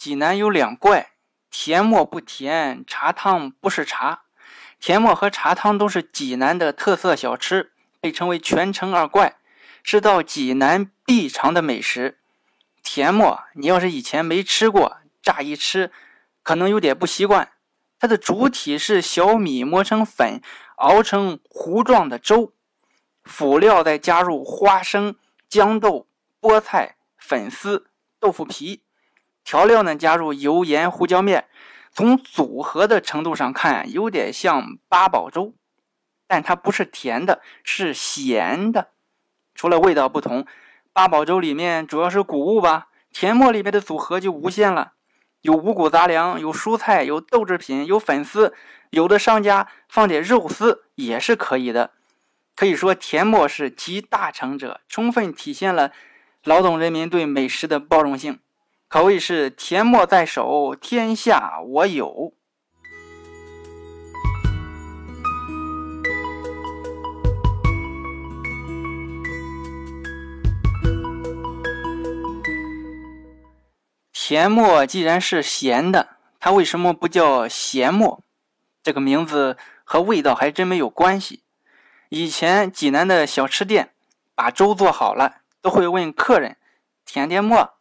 济南有两怪：甜沫不甜，茶汤不是茶。甜沫和茶汤都是济南的特色小吃，被称为“全城二怪”，是到济南必尝的美食。甜沫，你要是以前没吃过，乍一吃可能有点不习惯。它的主体是小米磨成粉，熬成糊状的粥，辅料再加入花生、豇豆、菠菜、粉丝、豆腐皮，调料呢加入油盐胡椒面。从组合的程度上看，有点像八宝粥，但它不是甜的，是咸的。除了味道不同，八宝粥里面主要是谷物吧，甜沫里面的组合就无限了，有五谷杂粮，有蔬菜，有豆制品，有粉丝，有的商家放点肉丝也是可以的。可以说，甜沫是集大成者，充分体现了劳动人民对美食的包容性。可谓是甜沫在手，天下我有。甜沫既然是咸的，它为什么不叫咸沫？这个名字和味道还真没有关系。以前济南的小吃店把粥做好了，都会问客人：“甜点沫？”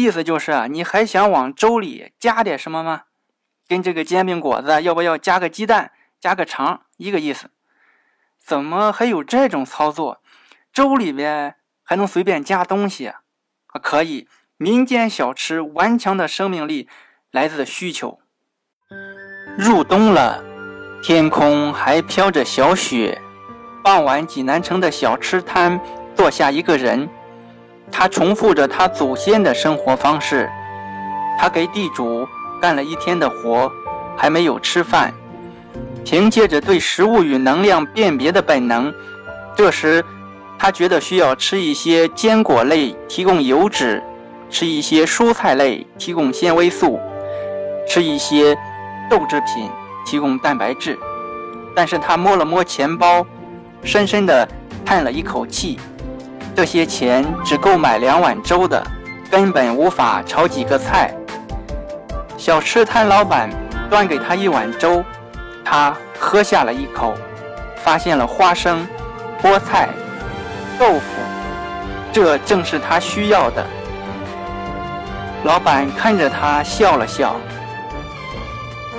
意思就是，你还想往粥里加点什么吗？跟这个煎饼果子要不要加个鸡蛋、加个肠一个意思？怎么还有这种操作？粥里边还能随便加东西啊？可以，民间小吃顽强的生命力来自需求。入冬了，天空还飘着小雪。傍晚，济南城的小吃摊坐下一个人。他重复着他祖先的生活方式，他给地主干了一天的活，还没有吃饭。凭借着对食物与能量辨别的本能，这时他觉得需要吃一些坚果类提供油脂，吃一些蔬菜类提供纤维素，吃一些豆制品提供蛋白质。但是他摸了摸钱包，深深地叹了一口气。这些钱只够买两碗粥的，根本无法炒几个菜。小吃摊老板端给他一碗粥，他喝下了一口，发现了花生、菠菜、豆腐，这正是他需要的。老板看着他笑了笑，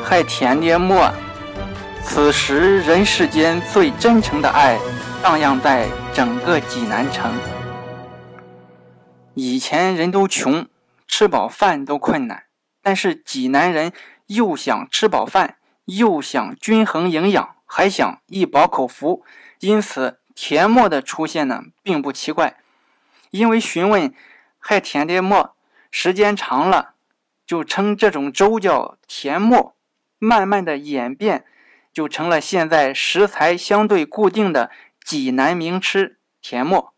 还甜点么？此时人世间最真诚的爱。荡漾在整个济南城。以前人都穷，吃饱饭都困难，但是济南人又想吃饱饭，又想均衡营养，还想一饱口福，因此甜沫的出现呢，并不奇怪。因为询问还甜的沫，时间长了，就称这种粥叫甜沫，慢慢的演变，就成了现在食材相对固定的。济南名吃甜沫。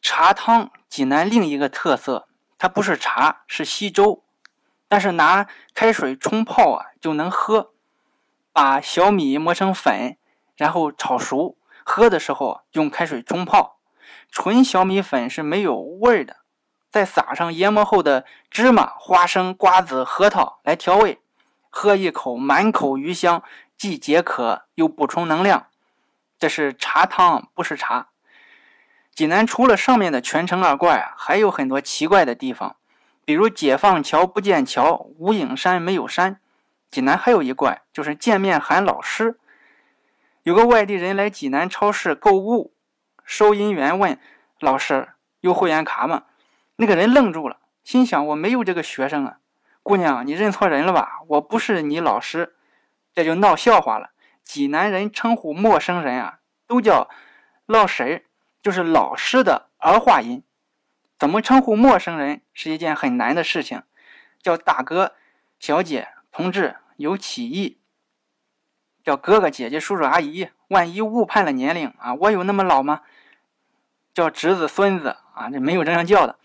茶汤，济南另一个特色，它不是茶，是稀粥，但是拿开水冲泡啊就能喝。把小米磨成粉，然后炒熟，喝的时候用开水冲泡。纯小米粉是没有味儿的，再撒上研磨后的芝麻、花生、瓜子、核桃来调味，喝一口满口余香，既解渴又补充能量。这是茶汤，不是茶。济南除了上面的全城二怪，还有很多奇怪的地方，比如解放桥不见桥，无影山没有山。济南还有一怪，就是见面喊老师。有个外地人来济南超市购物。收银员问：“老师有会员卡吗？”那个人愣住了，心想：“我没有这个学生啊，姑娘，你认错人了吧？我不是你老师。”这就闹笑话了。济南人称呼陌生人啊，都叫老师，就是老师的儿化音。怎么称呼陌生人是一件很难的事情，叫大哥、小姐、同志，有歧义。叫哥哥姐姐叔叔阿姨，万一误判了年龄啊，我有那么老吗？叫侄子孙子啊，这没有这样叫的。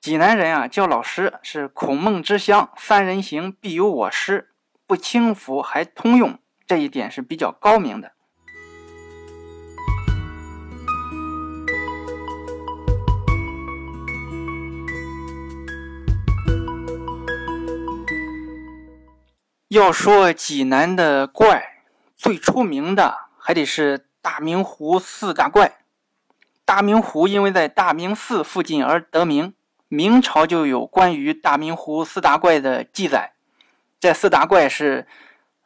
济南人啊，叫老师是孔孟之乡，三人行必有我师。不轻浮，还通用，这一点是比较高明的。要说济南的怪，最出名的还得是大明湖四大怪。大明湖因为在大明寺附近而得名，明朝就有关于大明湖四大怪的记载。这四大怪是：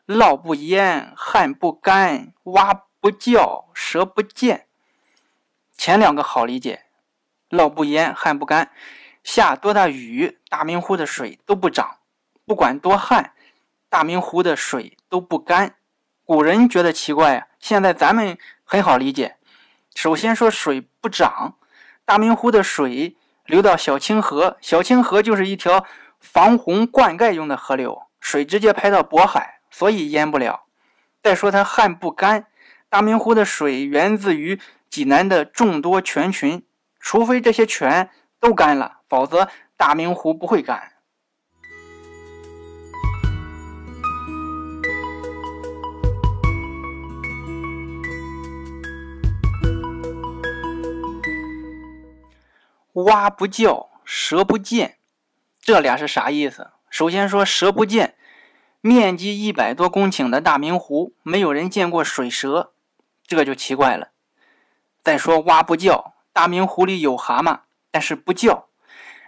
涝不淹、旱不干、蛙不叫、蛇不见。前两个好理解，涝不淹、旱不干，下多大雨，大明湖的水都不涨；不管多旱。大明湖的水都不干，古人觉得奇怪啊。现在咱们很好理解。首先说水不涨，大明湖的水流到小清河，小清河就是一条防洪灌溉用的河流，水直接排到渤海，所以淹不了。再说它旱不干，大明湖的水源自于济南的众多泉群，除非这些泉都干了，否则大明湖不会干。蛙不叫，蛇不见，这俩是啥意思？首先说蛇不见，面积一百多公顷的大明湖，没有人见过水蛇，这就奇怪了。再说蛙不叫，大明湖里有蛤蟆，但是不叫。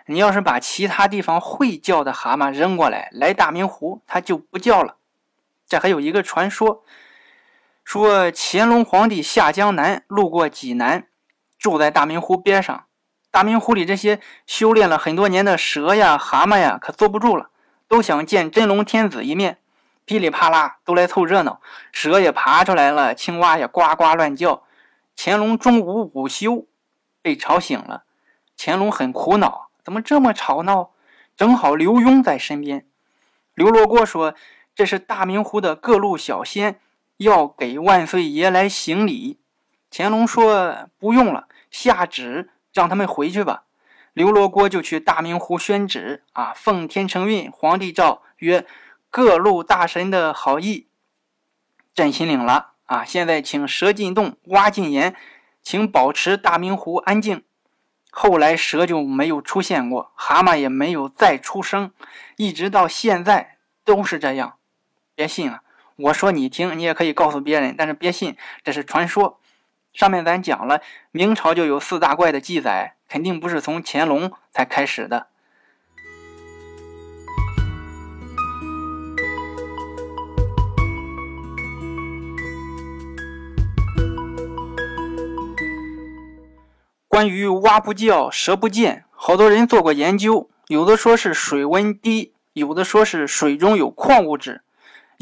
你要是把其他地方会叫的蛤蟆扔过来，来大明湖，它就不叫了。这还有一个传说，说乾隆皇帝下江南，路过济南，住在大明湖边上。大明湖里这些修炼了很多年的蛇呀、蛤蟆呀，可坐不住了，都想见真龙天子一面，噼里啪啦都来凑热闹。蛇也爬出来了，青蛙也呱呱乱叫。乾隆中午午休，被吵醒了。乾隆很苦恼，怎么这么吵闹？正好刘墉在身边。刘罗锅说：“这是大明湖的各路小仙要给万岁爷来行礼。”乾隆说：“不用了，下旨。”让他们回去吧。刘罗锅就去大明湖宣旨啊，奉天承运，皇帝诏曰：各路大神的好意，朕心领了啊。现在请蛇进洞，蛙进岩，请保持大明湖安静。后来蛇就没有出现过，蛤蟆也没有再出声，一直到现在都是这样。别信啊，我说你听，你也可以告诉别人，但是别信，这是传说。上面咱讲了，明朝就有四大怪的记载，肯定不是从乾隆才开始的。关于蛙不叫，蛇不见，好多人做过研究，有的说是水温低，有的说是水中有矿物质，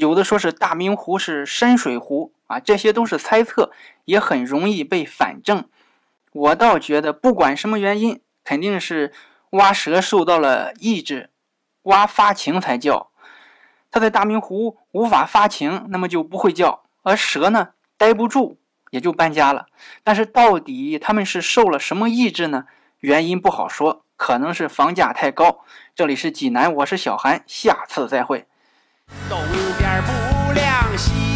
有的说是大明湖是深水湖。啊，这些都是猜测，也很容易被反证。我倒觉得，不管什么原因，肯定是蛙蛇受到了抑制，蛙发情才叫。它在大明湖无法发情，那么就不会叫。而蛇呢，待不住，也就搬家了。但是到底他们是受了什么抑制呢？原因不好说，可能是房价太高。这里是济南，我是小韩，下次再会。不亮惜